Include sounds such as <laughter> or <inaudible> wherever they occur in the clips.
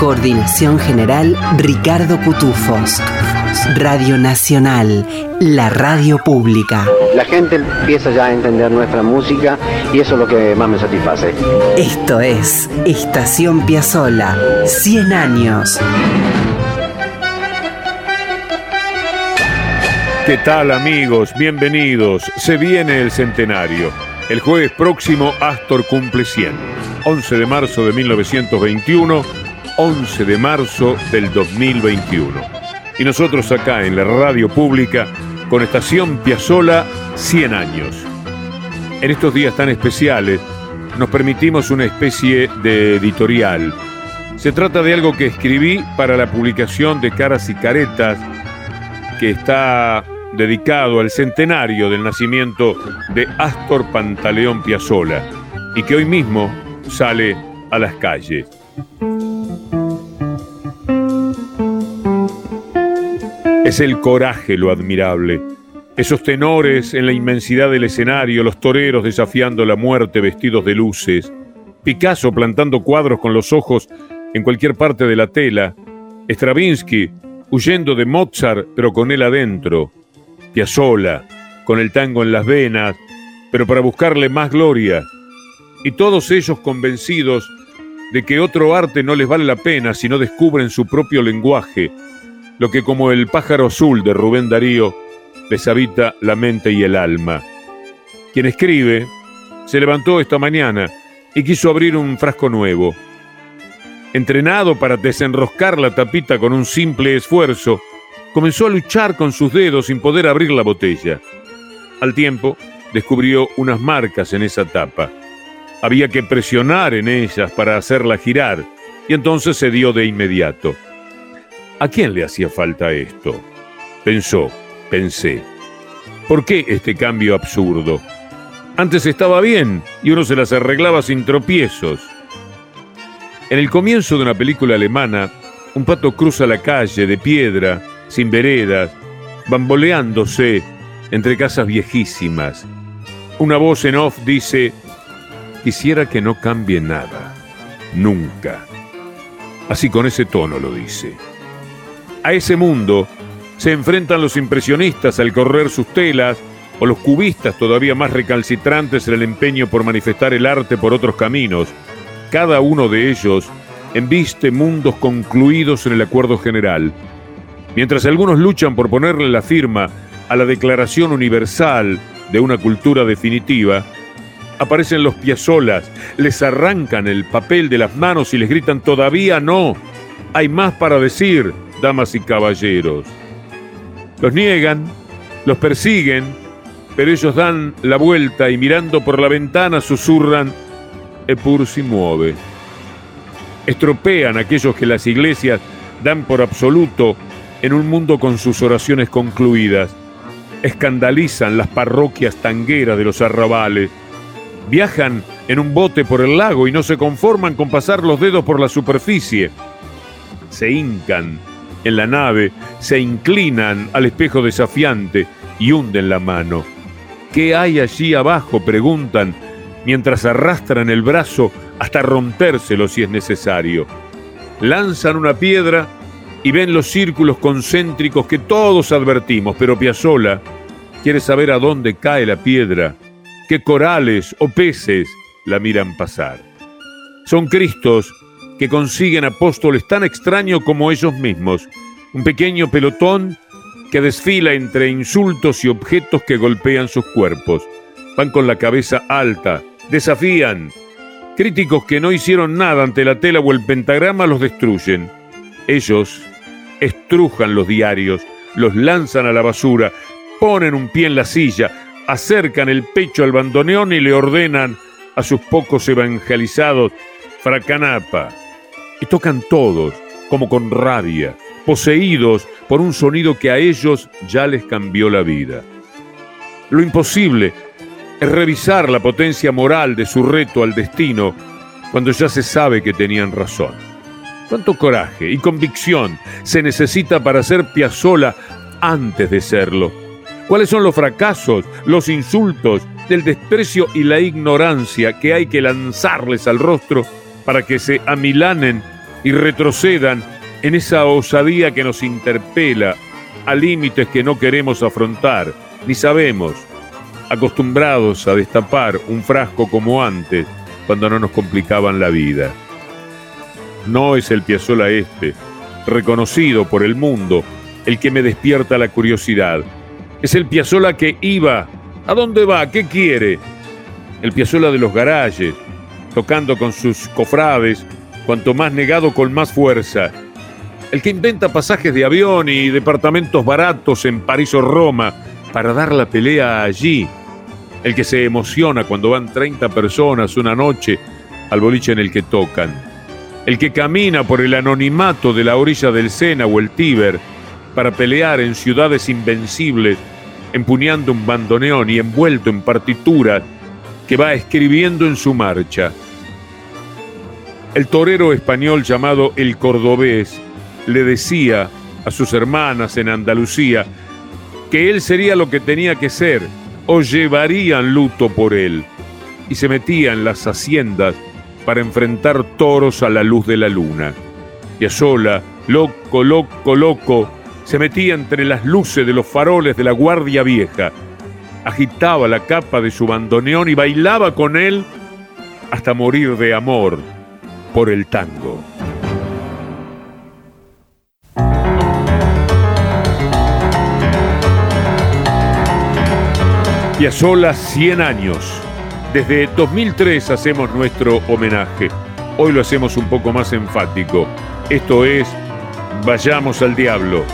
Coordinación general Ricardo Cutufos. Radio Nacional, la radio pública. La gente empieza ya a entender nuestra música y eso es lo que más me satisface. Esto es Estación Piazzola, 100 años. ¿Qué tal amigos? Bienvenidos. Se viene el centenario. El jueves próximo Astor cumple 100. 11 de marzo de 1921, 11 de marzo del 2021 y nosotros acá en la radio pública con Estación Piazzola 100 años. En estos días tan especiales nos permitimos una especie de editorial. Se trata de algo que escribí para la publicación de Caras y Caretas que está dedicado al centenario del nacimiento de Astor Pantaleón Piazzola y que hoy mismo sale a las calles. Es el coraje lo admirable. Esos tenores en la inmensidad del escenario, los toreros desafiando la muerte vestidos de luces, Picasso plantando cuadros con los ojos en cualquier parte de la tela, Stravinsky huyendo de Mozart pero con él adentro, Piazzolla con el tango en las venas, pero para buscarle más gloria, y todos ellos convencidos de que otro arte no les vale la pena si no descubren su propio lenguaje, lo que como el pájaro azul de Rubén Darío les habita la mente y el alma. Quien escribe se levantó esta mañana y quiso abrir un frasco nuevo. Entrenado para desenroscar la tapita con un simple esfuerzo, comenzó a luchar con sus dedos sin poder abrir la botella. Al tiempo, descubrió unas marcas en esa tapa. Había que presionar en ellas para hacerla girar, y entonces se dio de inmediato. ¿A quién le hacía falta esto? Pensó, pensé. ¿Por qué este cambio absurdo? Antes estaba bien y uno se las arreglaba sin tropiezos. En el comienzo de una película alemana, un pato cruza la calle de piedra, sin veredas, bamboleándose entre casas viejísimas. Una voz en off dice, quisiera que no cambie nada, nunca. Así con ese tono lo dice. A ese mundo se enfrentan los impresionistas al correr sus telas o los cubistas todavía más recalcitrantes en el empeño por manifestar el arte por otros caminos. Cada uno de ellos embiste mundos concluidos en el acuerdo general. Mientras algunos luchan por ponerle la firma a la Declaración Universal de una cultura definitiva, aparecen los piazolas, les arrancan el papel de las manos y les gritan todavía no, hay más para decir damas y caballeros. Los niegan, los persiguen, pero ellos dan la vuelta y mirando por la ventana susurran, Epur si mueve. Estropean aquellos que las iglesias dan por absoluto en un mundo con sus oraciones concluidas. Escandalizan las parroquias tangueras de los arrabales. Viajan en un bote por el lago y no se conforman con pasar los dedos por la superficie. Se hincan en la nave, se inclinan al espejo desafiante y hunden la mano. ¿Qué hay allí abajo? preguntan, mientras arrastran el brazo hasta rompérselo si es necesario. Lanzan una piedra y ven los círculos concéntricos que todos advertimos, pero Piazzola quiere saber a dónde cae la piedra, qué corales o peces la miran pasar. Son Cristos que consiguen apóstoles tan extraños como ellos mismos, un pequeño pelotón que desfila entre insultos y objetos que golpean sus cuerpos. Van con la cabeza alta, desafían. Críticos que no hicieron nada ante la tela o el pentagrama los destruyen. Ellos estrujan los diarios, los lanzan a la basura, ponen un pie en la silla, acercan el pecho al bandoneón y le ordenan a sus pocos evangelizados, fracanapa, y tocan todos, como con rabia, poseídos por un sonido que a ellos ya les cambió la vida. Lo imposible es revisar la potencia moral de su reto al destino cuando ya se sabe que tenían razón. ¿Cuánto coraje y convicción se necesita para ser Piazzola antes de serlo? ¿Cuáles son los fracasos, los insultos, el desprecio y la ignorancia que hay que lanzarles al rostro para que se amilanen y retrocedan en esa osadía que nos interpela a límites que no queremos afrontar, ni sabemos, acostumbrados a destapar un frasco como antes, cuando no nos complicaban la vida. No es el Piazzola este, reconocido por el mundo, el que me despierta la curiosidad. Es el Piazzola que iba. ¿A dónde va? ¿Qué quiere? El Piazzola de los garajes, tocando con sus cofrades, cuanto más negado con más fuerza. El que inventa pasajes de avión y departamentos baratos en París o Roma para dar la pelea allí. El que se emociona cuando van 30 personas una noche al boliche en el que tocan. El que camina por el anonimato de la orilla del Sena o el Tíber para pelear en ciudades invencibles, empuñando un bandoneón y envuelto en partituras que va escribiendo en su marcha. El torero español llamado El Cordobés le decía a sus hermanas en Andalucía que él sería lo que tenía que ser o llevarían luto por él y se metía en las haciendas para enfrentar toros a la luz de la luna. Y a sola, loco, loco, loco, se metía entre las luces de los faroles de la Guardia Vieja, agitaba la capa de su bandoneón y bailaba con él hasta morir de amor por el tango. Piazzolla 100 años. Desde 2003 hacemos nuestro homenaje. Hoy lo hacemos un poco más enfático. Esto es Vayamos al Diablo.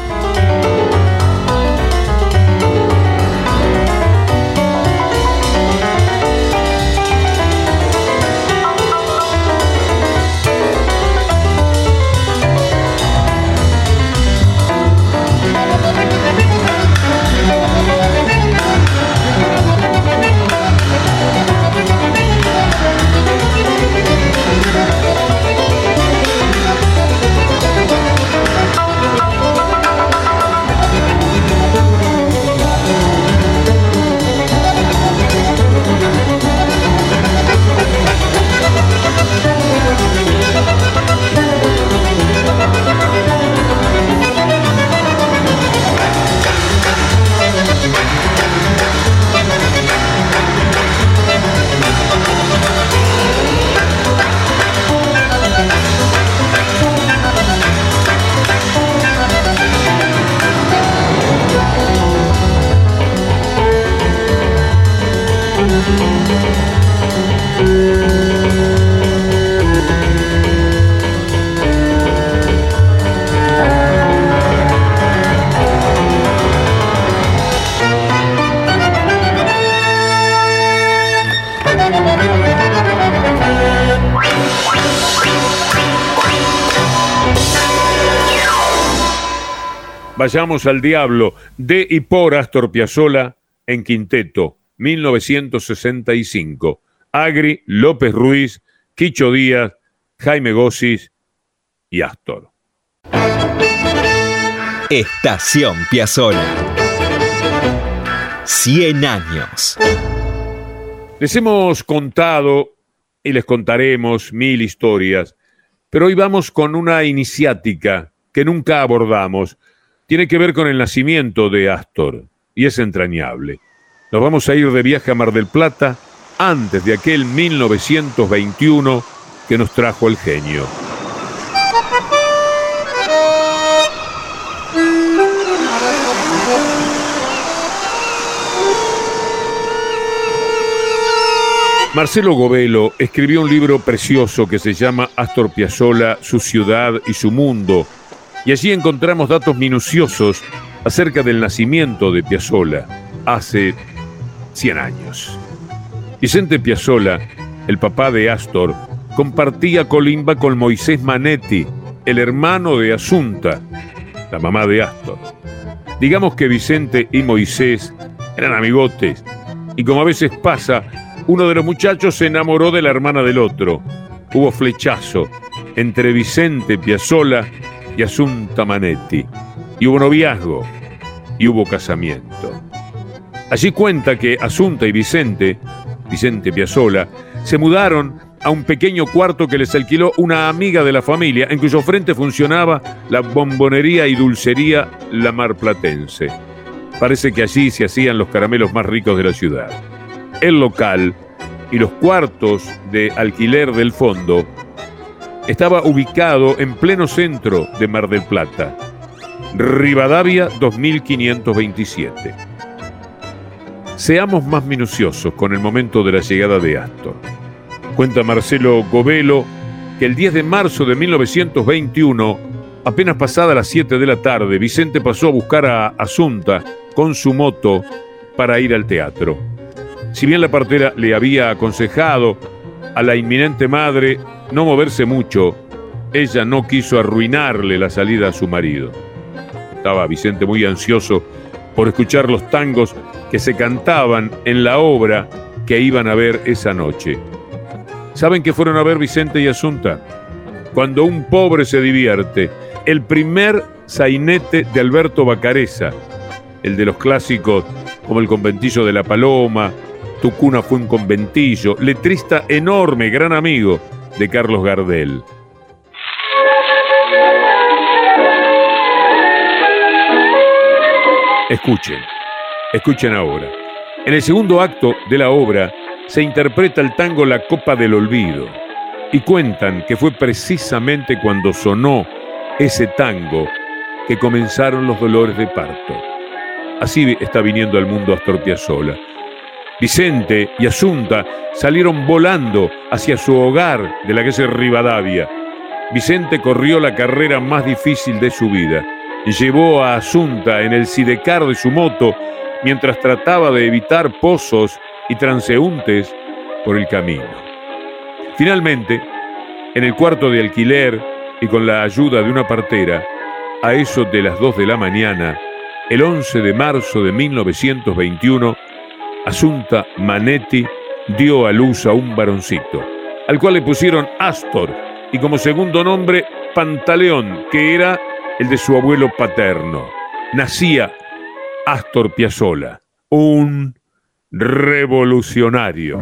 Vayamos al diablo de y por Astor Piazzolla en Quinteto, 1965. Agri, López Ruiz, Quicho Díaz, Jaime Gossis y Astor. Estación Piazzolla. 100 años. Les hemos contado y les contaremos mil historias, pero hoy vamos con una iniciática que nunca abordamos tiene que ver con el nacimiento de Astor y es entrañable. Nos vamos a ir de viaje a Mar del Plata antes de aquel 1921 que nos trajo el genio. Marcelo Govelo escribió un libro precioso que se llama Astor Piazzolla, su ciudad y su mundo, y allí encontramos datos minuciosos acerca del nacimiento de Piazzolla hace 100 años. Vicente Piazzolla, el papá de Astor, compartía colimba con Moisés Manetti, el hermano de Asunta, la mamá de Astor. Digamos que Vicente y Moisés eran amigotes, y como a veces pasa, uno de los muchachos se enamoró de la hermana del otro. Hubo flechazo entre Vicente Piazzola y Asunta Manetti, y hubo noviazgo, y hubo casamiento. Allí cuenta que Asunta y Vicente, Vicente Piazzola, se mudaron a un pequeño cuarto que les alquiló una amiga de la familia, en cuyo frente funcionaba la bombonería y dulcería La Marplatense. Parece que allí se hacían los caramelos más ricos de la ciudad. El local y los cuartos de alquiler del fondo estaba ubicado en pleno centro de Mar del Plata, Rivadavia 2527. Seamos más minuciosos con el momento de la llegada de Astor. Cuenta Marcelo Govelo que el 10 de marzo de 1921, apenas pasada las 7 de la tarde, Vicente pasó a buscar a Asunta con su moto para ir al teatro. Si bien la partera le había aconsejado a la inminente madre no moverse mucho, ella no quiso arruinarle la salida a su marido. Estaba Vicente muy ansioso por escuchar los tangos que se cantaban en la obra que iban a ver esa noche. ¿Saben qué fueron a ver Vicente y Asunta? Cuando un pobre se divierte, el primer sainete de Alberto Bacareza, el de los clásicos como El conventillo de la Paloma, Tu cuna fue un conventillo, letrista enorme, gran amigo de Carlos Gardel. Escuchen, escuchen ahora. En el segundo acto de la obra se interpreta el tango La Copa del Olvido y cuentan que fue precisamente cuando sonó ese tango que comenzaron los dolores de parto. Así está viniendo al mundo Astor Piazzolla. Vicente y Asunta salieron volando hacia su hogar de la que es Rivadavia. Vicente corrió la carrera más difícil de su vida. Llevó a Asunta en el sidecar de su moto mientras trataba de evitar pozos y transeúntes por el camino. Finalmente, en el cuarto de alquiler y con la ayuda de una partera, a eso de las 2 de la mañana, el 11 de marzo de 1921, Asunta Manetti dio a luz a un varoncito, al cual le pusieron Astor y como segundo nombre Pantaleón, que era el de su abuelo paterno. Nacía Astor Piazzolla, un revolucionario.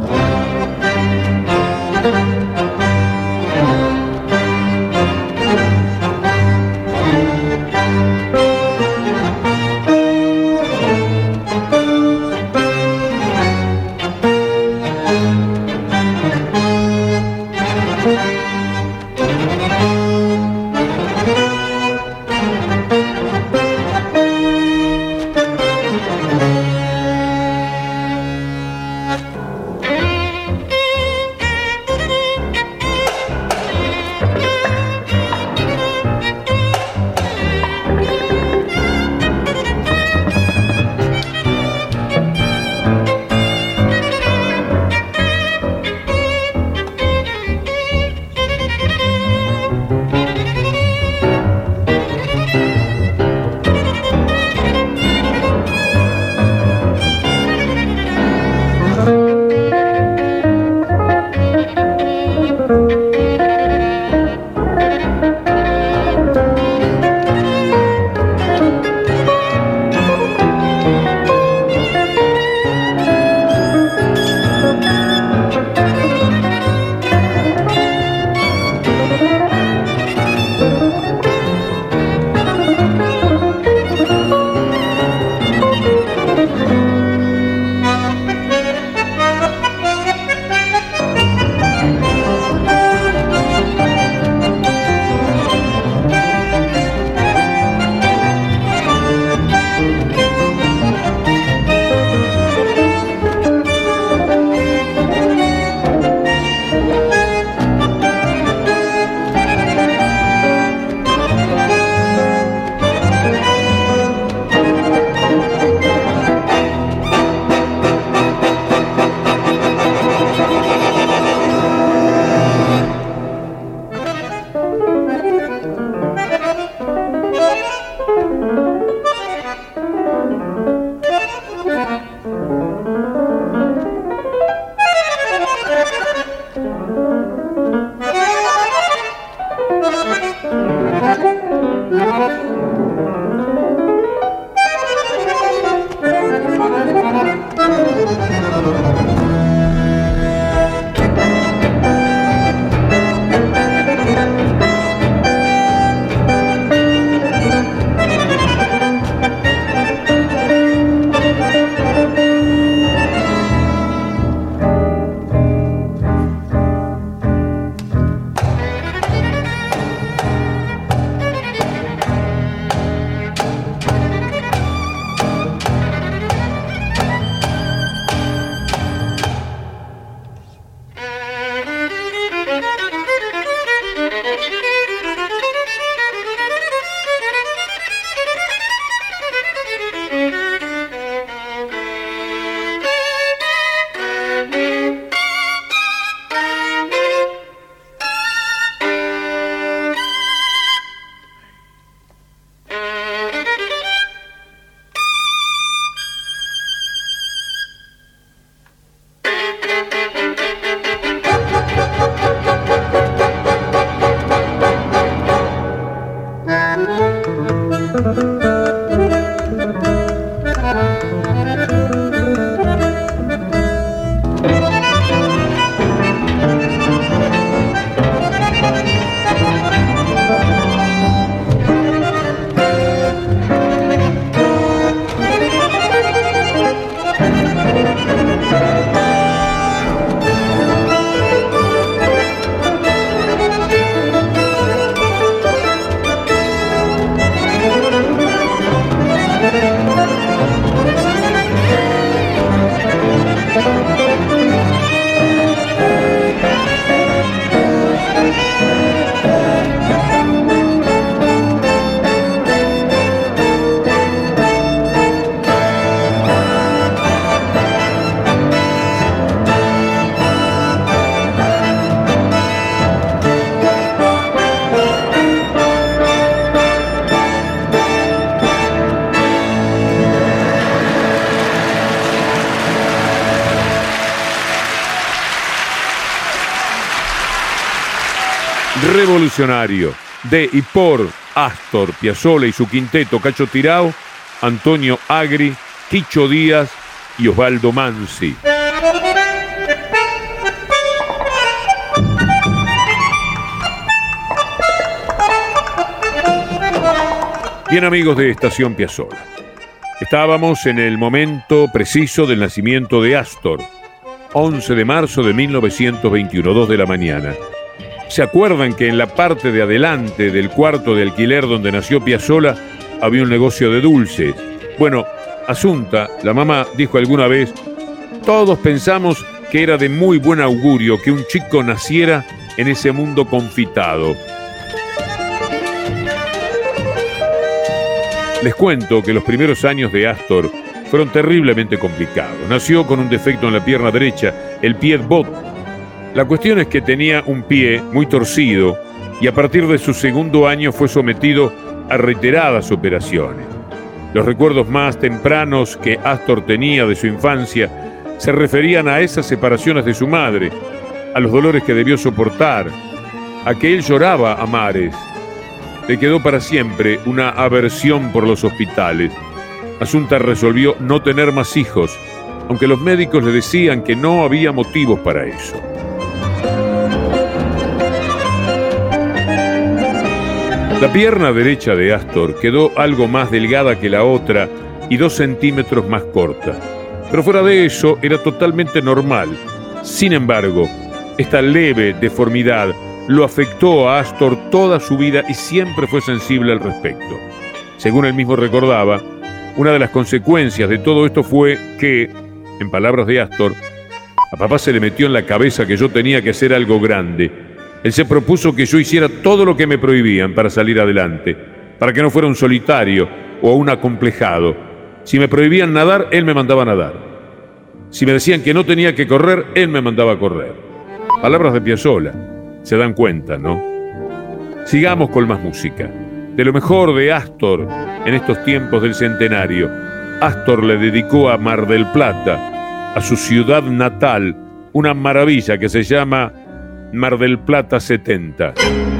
De y por Astor Piazzolla y su quinteto Cacho Tirao, Antonio Agri, Quicho Díaz y Osvaldo Mansi. Bien amigos de Estación Piazzolla, estábamos en el momento preciso del nacimiento de Astor, 11 de marzo de 1921, 2 de la mañana. ¿Se acuerdan que en la parte de adelante del cuarto de alquiler donde nació Piazzola había un negocio de dulces? Bueno, Asunta, la mamá, dijo alguna vez, todos pensamos que era de muy buen augurio que un chico naciera en ese mundo confitado. Les cuento que los primeros años de Astor fueron terriblemente complicados. Nació con un defecto en la pierna derecha, el pie bot la cuestión es que tenía un pie muy torcido y a partir de su segundo año fue sometido a reiteradas operaciones. Los recuerdos más tempranos que Astor tenía de su infancia se referían a esas separaciones de su madre, a los dolores que debió soportar, a que él lloraba a mares. Le quedó para siempre una aversión por los hospitales. Asunta resolvió no tener más hijos, aunque los médicos le decían que no había motivos para eso. La pierna derecha de Astor quedó algo más delgada que la otra y dos centímetros más corta. Pero fuera de eso era totalmente normal. Sin embargo, esta leve deformidad lo afectó a Astor toda su vida y siempre fue sensible al respecto. Según él mismo recordaba, una de las consecuencias de todo esto fue que, en palabras de Astor, a papá se le metió en la cabeza que yo tenía que hacer algo grande él se propuso que yo hiciera todo lo que me prohibían para salir adelante, para que no fuera un solitario o un acomplejado. Si me prohibían nadar, él me mandaba a nadar. Si me decían que no tenía que correr, él me mandaba a correr. Palabras de Piazzolla. Se dan cuenta, ¿no? Sigamos con más música. De lo mejor de Astor en estos tiempos del centenario. Astor le dedicó a Mar del Plata, a su ciudad natal, una maravilla que se llama Mar del Plata 70.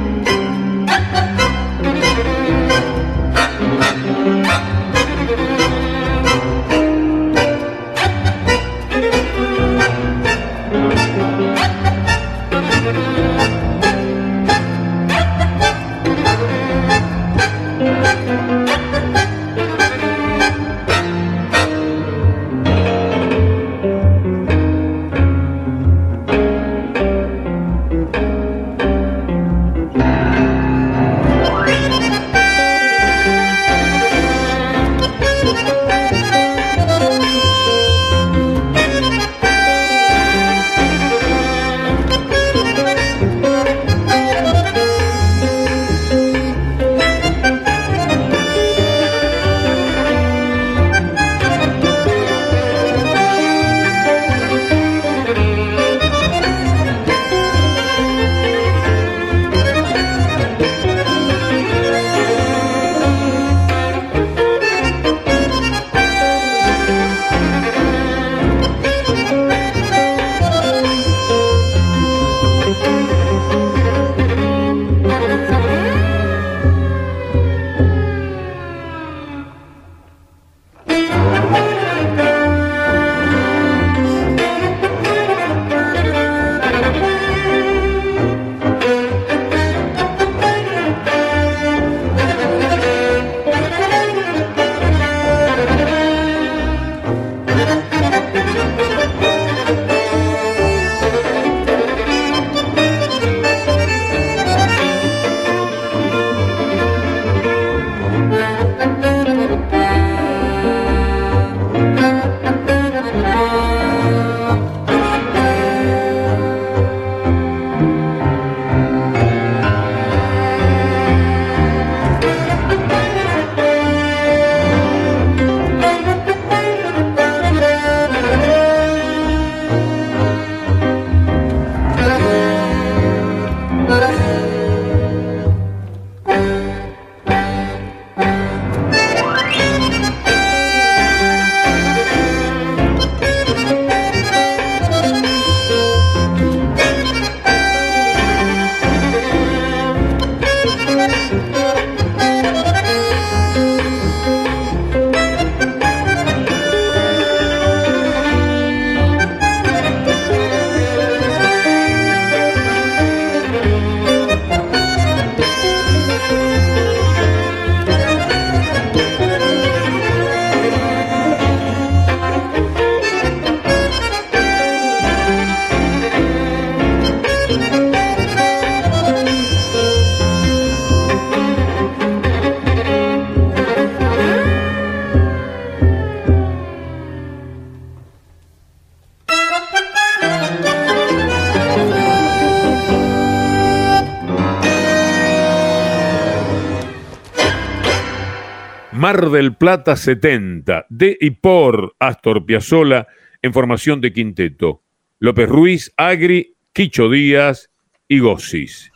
Del Plata 70, de y por Astor Piazzolla en formación de quinteto. López Ruiz, Agri, Quicho Díaz y Gossis.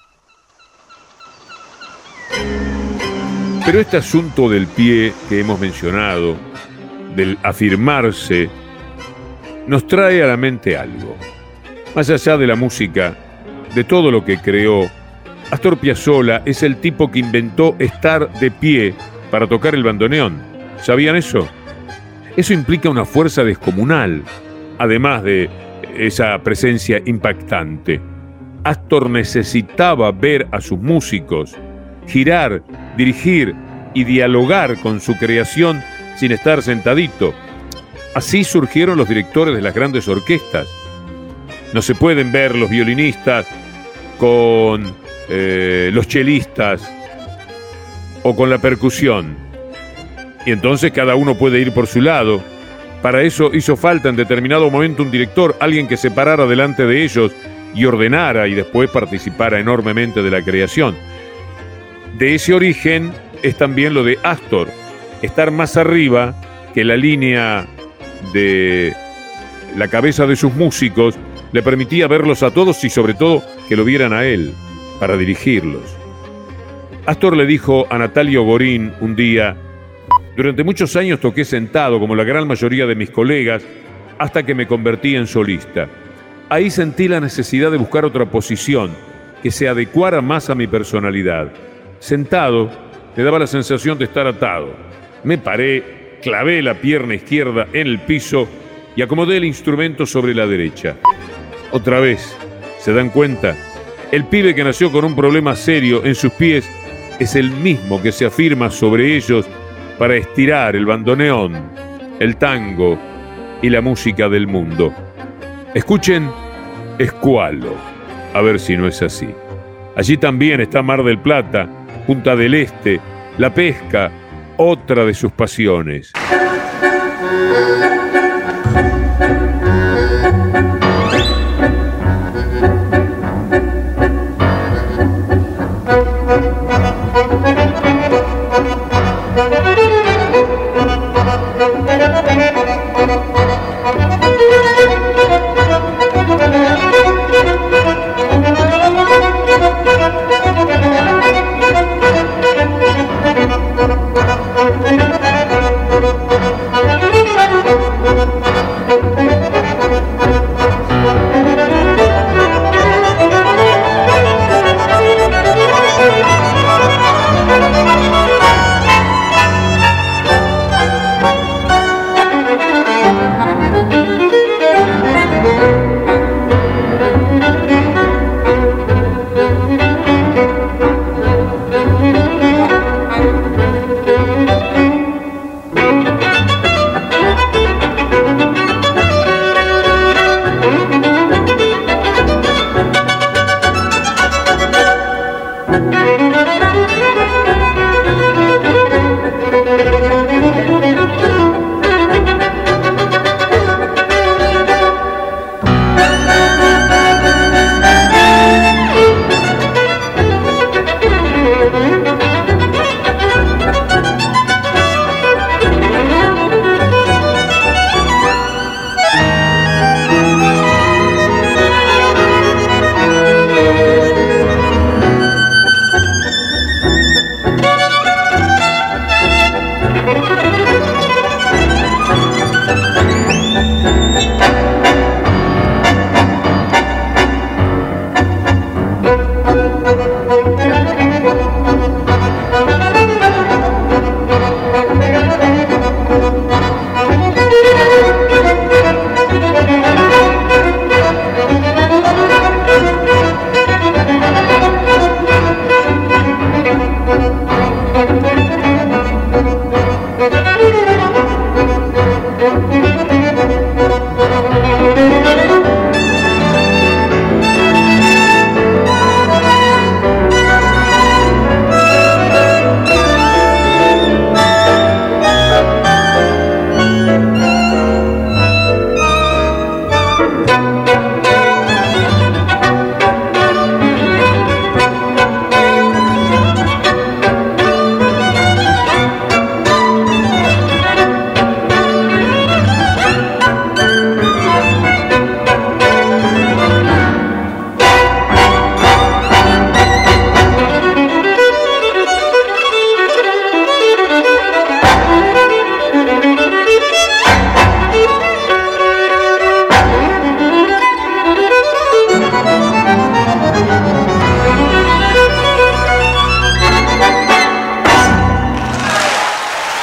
Pero este asunto del pie que hemos mencionado, del afirmarse, nos trae a la mente algo. Más allá de la música, de todo lo que creó, Astor Piazzolla es el tipo que inventó estar de pie para tocar el bandoneón. ¿Sabían eso? Eso implica una fuerza descomunal, además de esa presencia impactante. Astor necesitaba ver a sus músicos girar, dirigir y dialogar con su creación sin estar sentadito. Así surgieron los directores de las grandes orquestas. No se pueden ver los violinistas con eh, los chelistas o con la percusión. Y entonces cada uno puede ir por su lado. Para eso hizo falta en determinado momento un director, alguien que se parara delante de ellos y ordenara y después participara enormemente de la creación. De ese origen es también lo de Astor, estar más arriba que la línea de la cabeza de sus músicos le permitía verlos a todos y sobre todo que lo vieran a él para dirigirlos. Astor le dijo a Natalio Gorín un día, durante muchos años toqué sentado como la gran mayoría de mis colegas hasta que me convertí en solista. Ahí sentí la necesidad de buscar otra posición que se adecuara más a mi personalidad. Sentado, me daba la sensación de estar atado. Me paré, clavé la pierna izquierda en el piso y acomodé el instrumento sobre la derecha. Otra vez, ¿se dan cuenta? El pibe que nació con un problema serio en sus pies es el mismo que se afirma sobre ellos para estirar el bandoneón, el tango y la música del mundo. Escuchen Escualo, a ver si no es así. Allí también está Mar del Plata, Punta del Este, la pesca, otra de sus pasiones.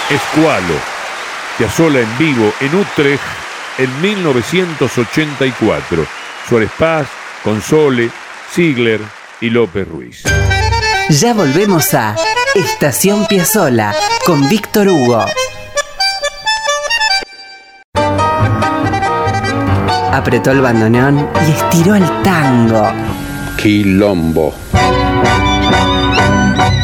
Escualo, Piazzolla en vivo en Utrecht en 1984. Suárez Paz, Console, Ziegler y López Ruiz. Ya volvemos a Estación Piazzola con Víctor Hugo. Apretó el bandoneón y estiró el tango. Quilombo.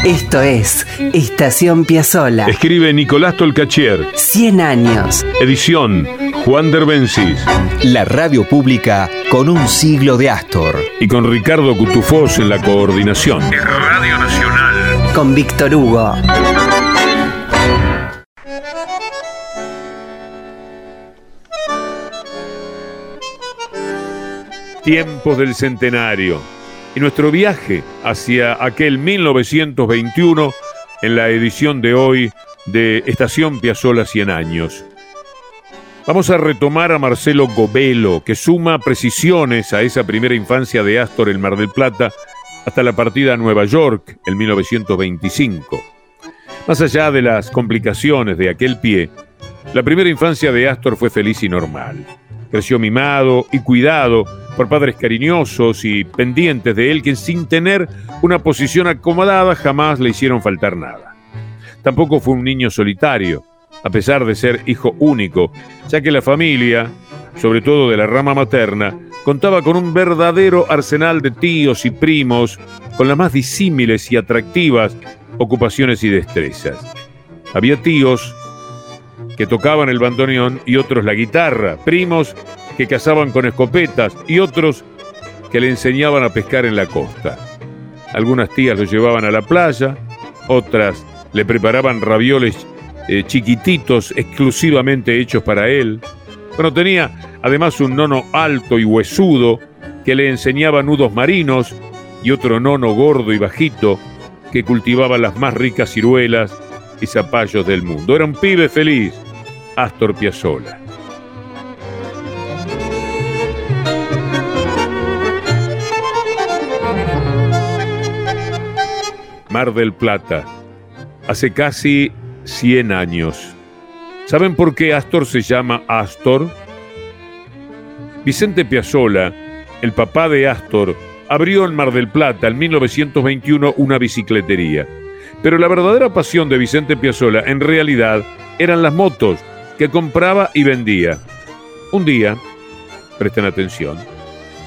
Esto es Estación Piazzola. Escribe Nicolás Tolcachier. 100 años. Edición Juan Derbencis. La radio pública con un siglo de Astor. Y con Ricardo Cutufós en la coordinación. Radio Nacional. Con Víctor Hugo. Tiempos del centenario y nuestro viaje hacia aquel 1921 en la edición de hoy de Estación Piazzola 100 años. Vamos a retomar a Marcelo Gobelo, que suma precisiones a esa primera infancia de Astor en Mar del Plata hasta la partida a Nueva York en 1925. Más allá de las complicaciones de aquel pie, la primera infancia de Astor fue feliz y normal. Creció mimado y cuidado por padres cariñosos y pendientes de él que sin tener una posición acomodada jamás le hicieron faltar nada. Tampoco fue un niño solitario, a pesar de ser hijo único, ya que la familia, sobre todo de la rama materna, contaba con un verdadero arsenal de tíos y primos con las más disímiles y atractivas ocupaciones y destrezas. Había tíos que tocaban el bandoneón y otros la guitarra, primos que cazaban con escopetas y otros que le enseñaban a pescar en la costa. Algunas tías lo llevaban a la playa, otras le preparaban ravioles eh, chiquititos exclusivamente hechos para él. Bueno, tenía además un nono alto y huesudo que le enseñaba nudos marinos y otro nono gordo y bajito que cultivaba las más ricas ciruelas y zapallos del mundo. Era un pibe feliz, Astor Piazzolla. Mar del Plata, hace casi 100 años. ¿Saben por qué Astor se llama Astor? Vicente Piazzolla, el papá de Astor, abrió en Mar del Plata en 1921 una bicicletería. Pero la verdadera pasión de Vicente Piazzolla en realidad eran las motos que compraba y vendía. Un día, presten atención,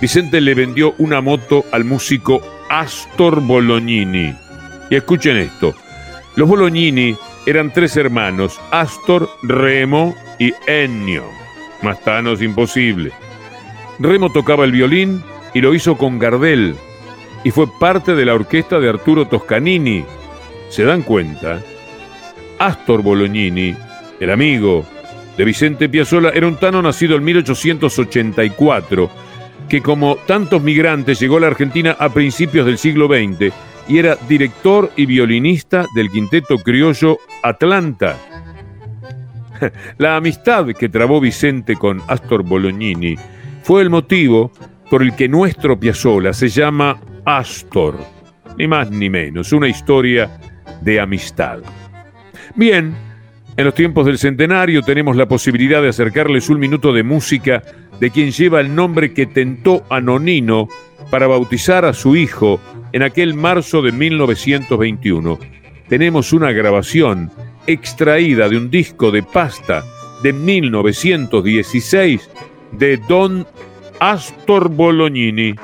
Vicente le vendió una moto al músico Astor Bolognini. Y escuchen esto. Los Bolognini eran tres hermanos, Astor, Remo y Ennio. Más tanos imposible. Remo tocaba el violín y lo hizo con Gardel. Y fue parte de la orquesta de Arturo Toscanini. ¿Se dan cuenta? Astor Bolognini, el amigo de Vicente Piazzolla, era un tano nacido en 1884, que como tantos migrantes llegó a la Argentina a principios del siglo XX y era director y violinista del quinteto criollo Atlanta. <laughs> La amistad que trabó Vicente con Astor Bolognini fue el motivo por el que nuestro Piazzolla se llama Astor, ni más ni menos, una historia de amistad. Bien, en los tiempos del centenario tenemos la posibilidad de acercarles un minuto de música de quien lleva el nombre que tentó a Nonino para bautizar a su hijo en aquel marzo de 1921. Tenemos una grabación extraída de un disco de pasta de 1916 de Don Astor Bolognini.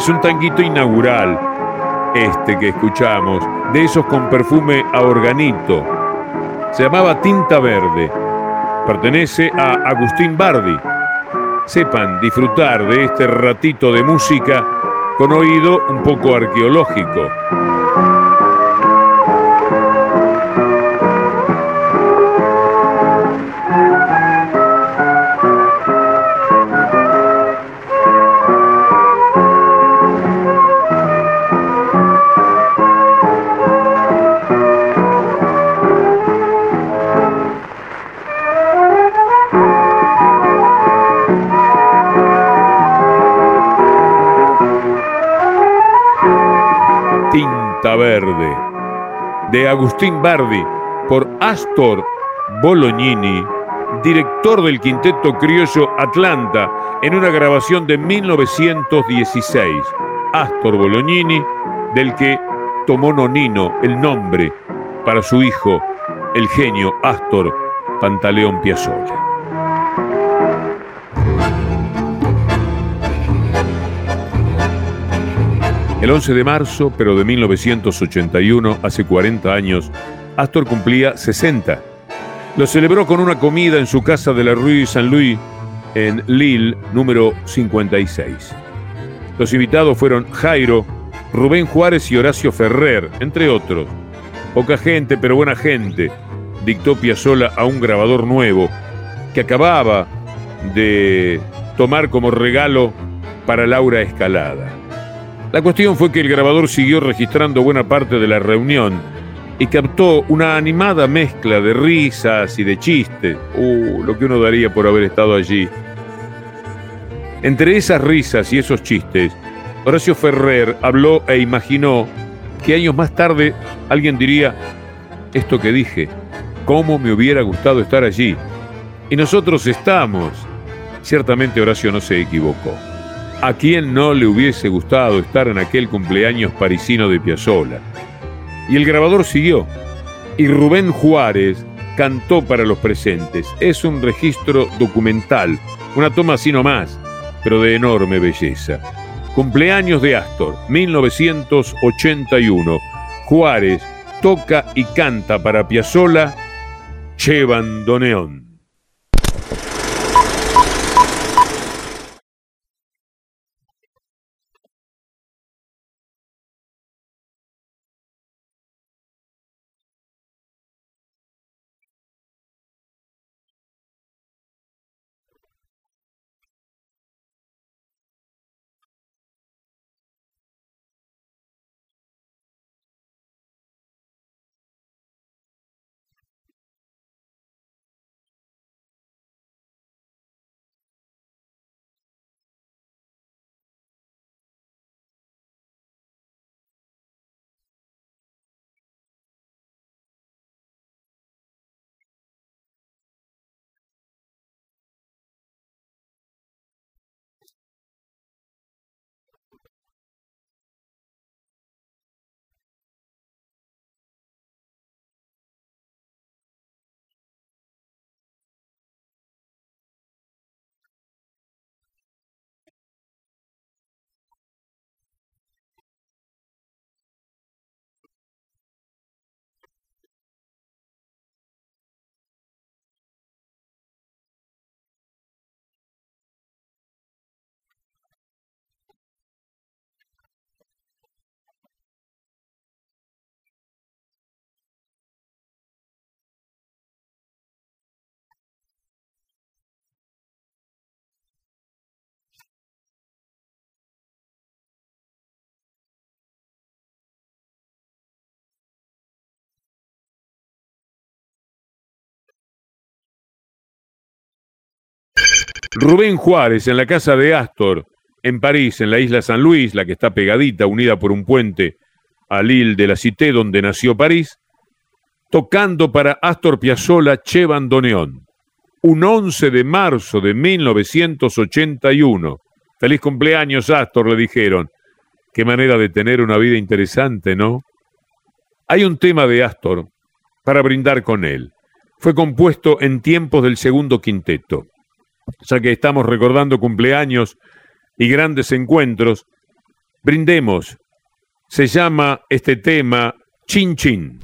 Es un tanguito inaugural, este que escuchamos, de esos con perfume a organito. Se llamaba Tinta Verde. Pertenece a Agustín Bardi. Sepan disfrutar de este ratito de música con oído un poco arqueológico. Verde, de Agustín Bardi, por Astor Bolognini, director del quinteto criollo Atlanta, en una grabación de 1916. Astor Bolognini, del que tomó Nonino el nombre para su hijo, el genio Astor Pantaleón Piazzolla. El 11 de marzo, pero de 1981, hace 40 años, Astor cumplía 60. Lo celebró con una comida en su casa de la Rue Saint-Louis, en Lille, número 56. Los invitados fueron Jairo, Rubén Juárez y Horacio Ferrer, entre otros. Poca gente, pero buena gente, dictó Piazzolla a un grabador nuevo que acababa de tomar como regalo para Laura Escalada. La cuestión fue que el grabador siguió registrando buena parte de la reunión y captó una animada mezcla de risas y de chistes. Uh, lo que uno daría por haber estado allí. Entre esas risas y esos chistes, Horacio Ferrer habló e imaginó que años más tarde alguien diría, esto que dije, cómo me hubiera gustado estar allí. Y nosotros estamos. Ciertamente Horacio no se equivocó. ¿A quién no le hubiese gustado estar en aquel cumpleaños parisino de Piazzolla? Y el grabador siguió. Y Rubén Juárez cantó para los presentes. Es un registro documental, una toma así nomás, pero de enorme belleza. Cumpleaños de Astor, 1981. Juárez toca y canta para Piazzolla Che Bandoneón. Rubén Juárez en la casa de Astor, en París, en la isla San Luis, la que está pegadita, unida por un puente al Lille de la Cité donde nació París, tocando para Astor Piazzolla Che Bandoneón, un 11 de marzo de 1981. Feliz cumpleaños, Astor, le dijeron. Qué manera de tener una vida interesante, ¿no? Hay un tema de Astor para brindar con él. Fue compuesto en tiempos del segundo quinteto ya que estamos recordando cumpleaños y grandes encuentros, brindemos. Se llama este tema Chin Chin.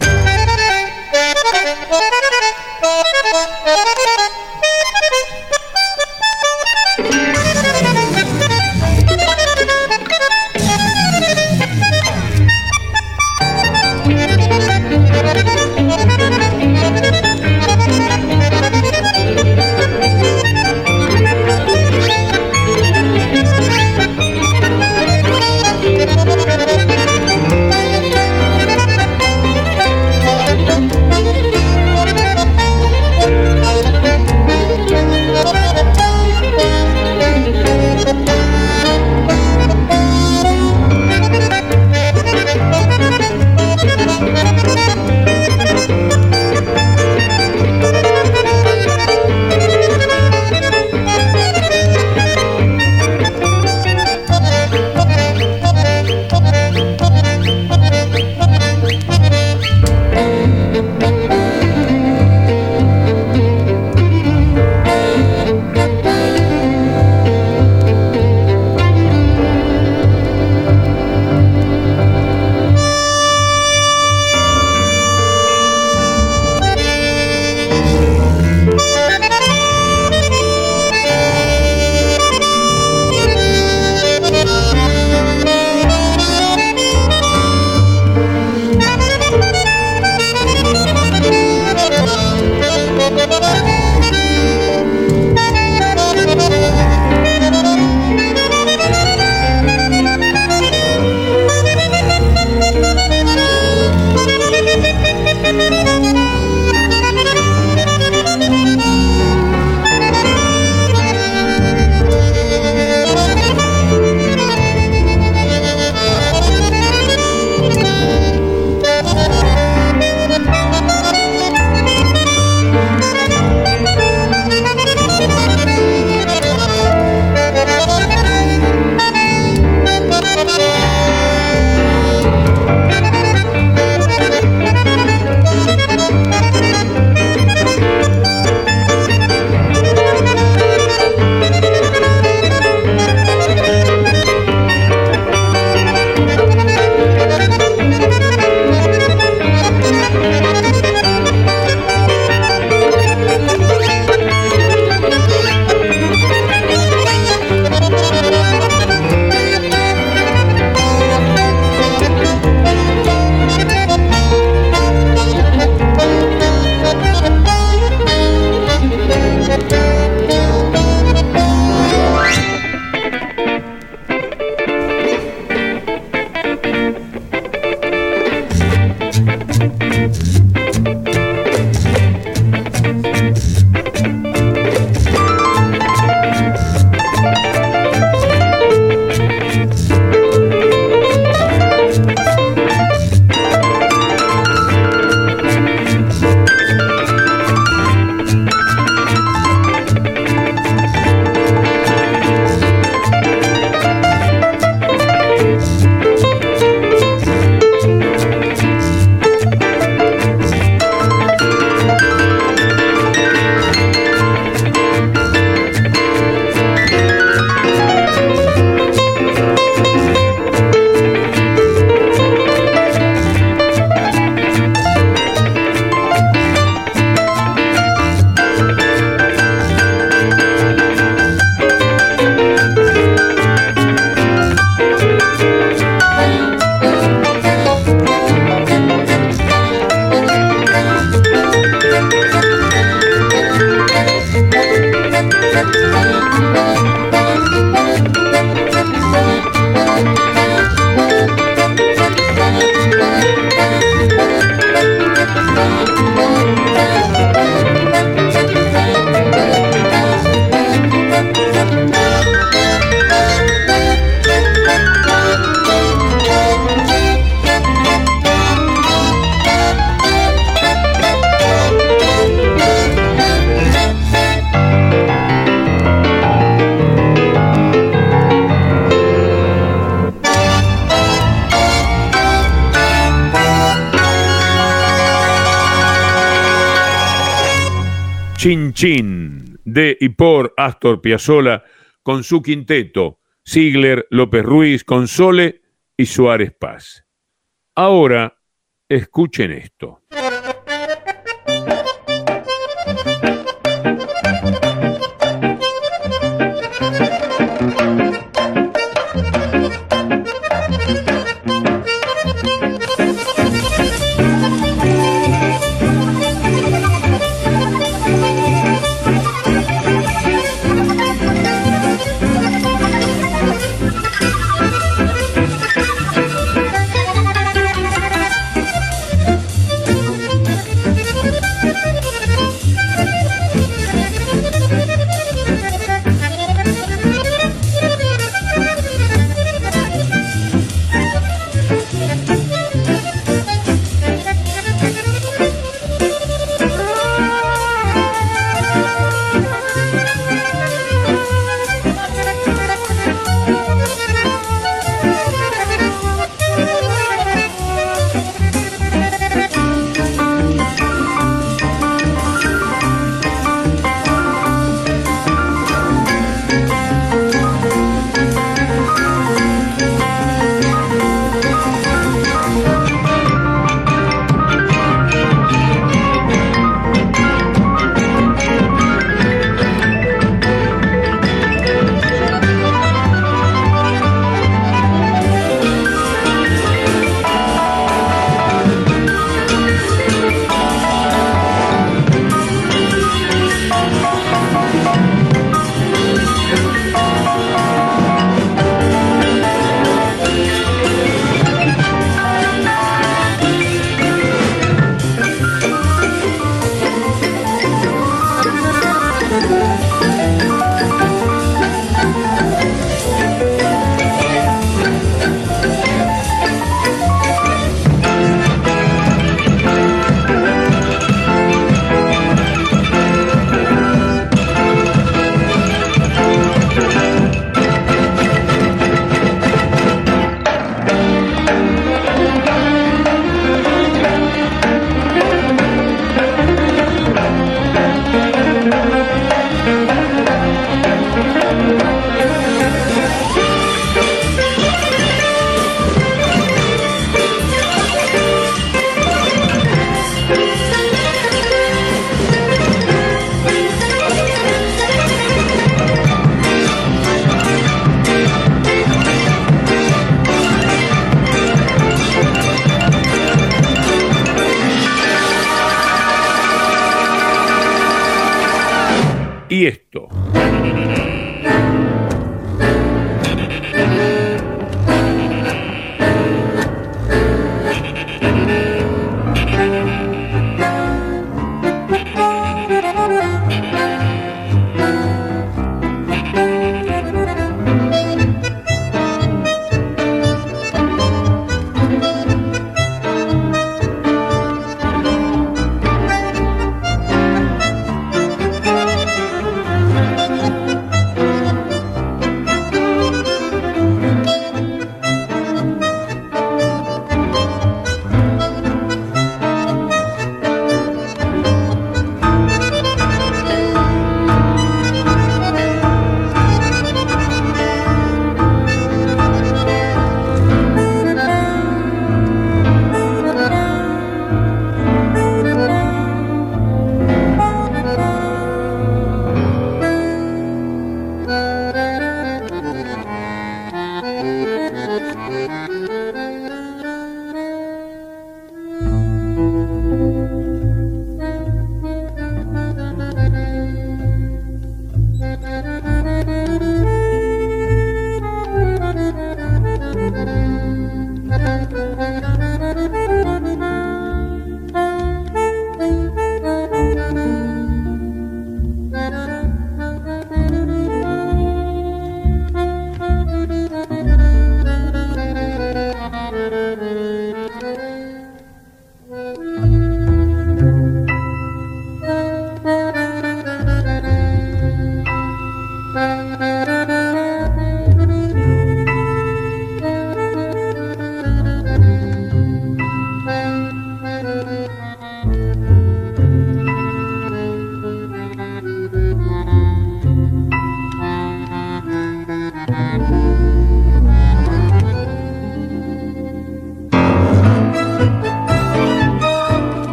Chin de y por Astor Piazzolla con su quinteto, Ziegler, López Ruiz, Console y Suárez Paz. Ahora, escuchen esto.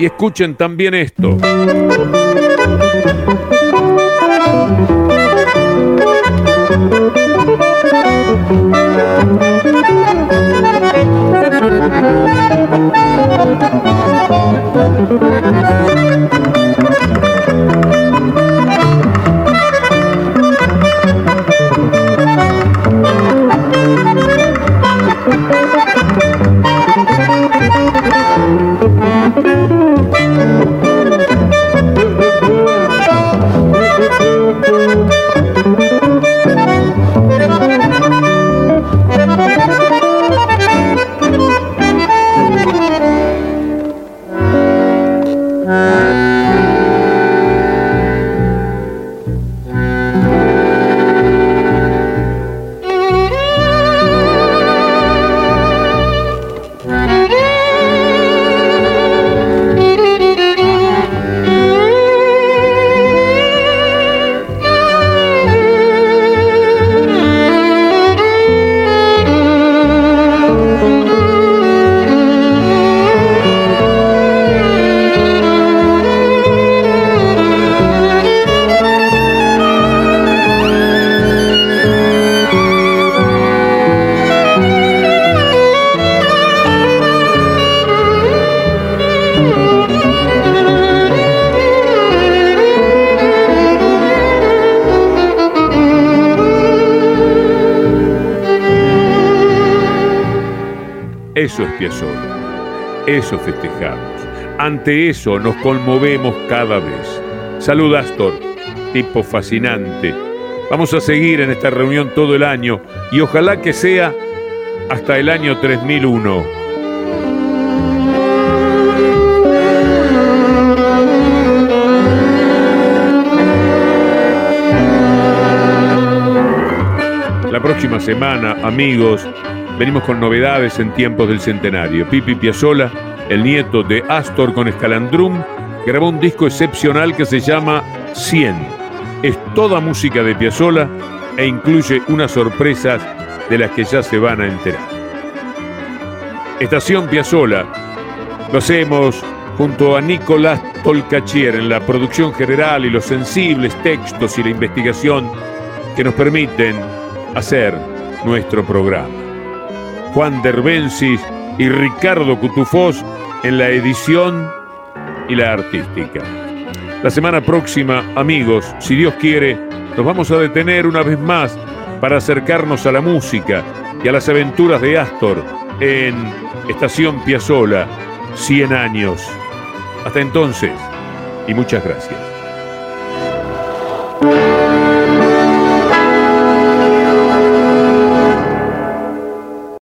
Y escuchen también esto. Eso es Piazzolla. Eso festejamos. Ante eso nos conmovemos cada vez. Salud Astor, tipo fascinante. Vamos a seguir en esta reunión todo el año y ojalá que sea hasta el año 3001. La próxima semana, amigos, Venimos con novedades en tiempos del centenario. Pipi Piazzola, el nieto de Astor con Escalandrum, grabó un disco excepcional que se llama 100. Es toda música de Piazzola e incluye unas sorpresas de las que ya se van a enterar. Estación Piazzola. Lo hacemos junto a Nicolás Tolcachier en la producción general y los sensibles textos y la investigación que nos permiten hacer nuestro programa. Juan Derbensis y Ricardo Cutufós en la edición y la artística. La semana próxima, amigos, si Dios quiere, nos vamos a detener una vez más para acercarnos a la música y a las aventuras de Astor en Estación Piazzola, 100 años. Hasta entonces, y muchas gracias.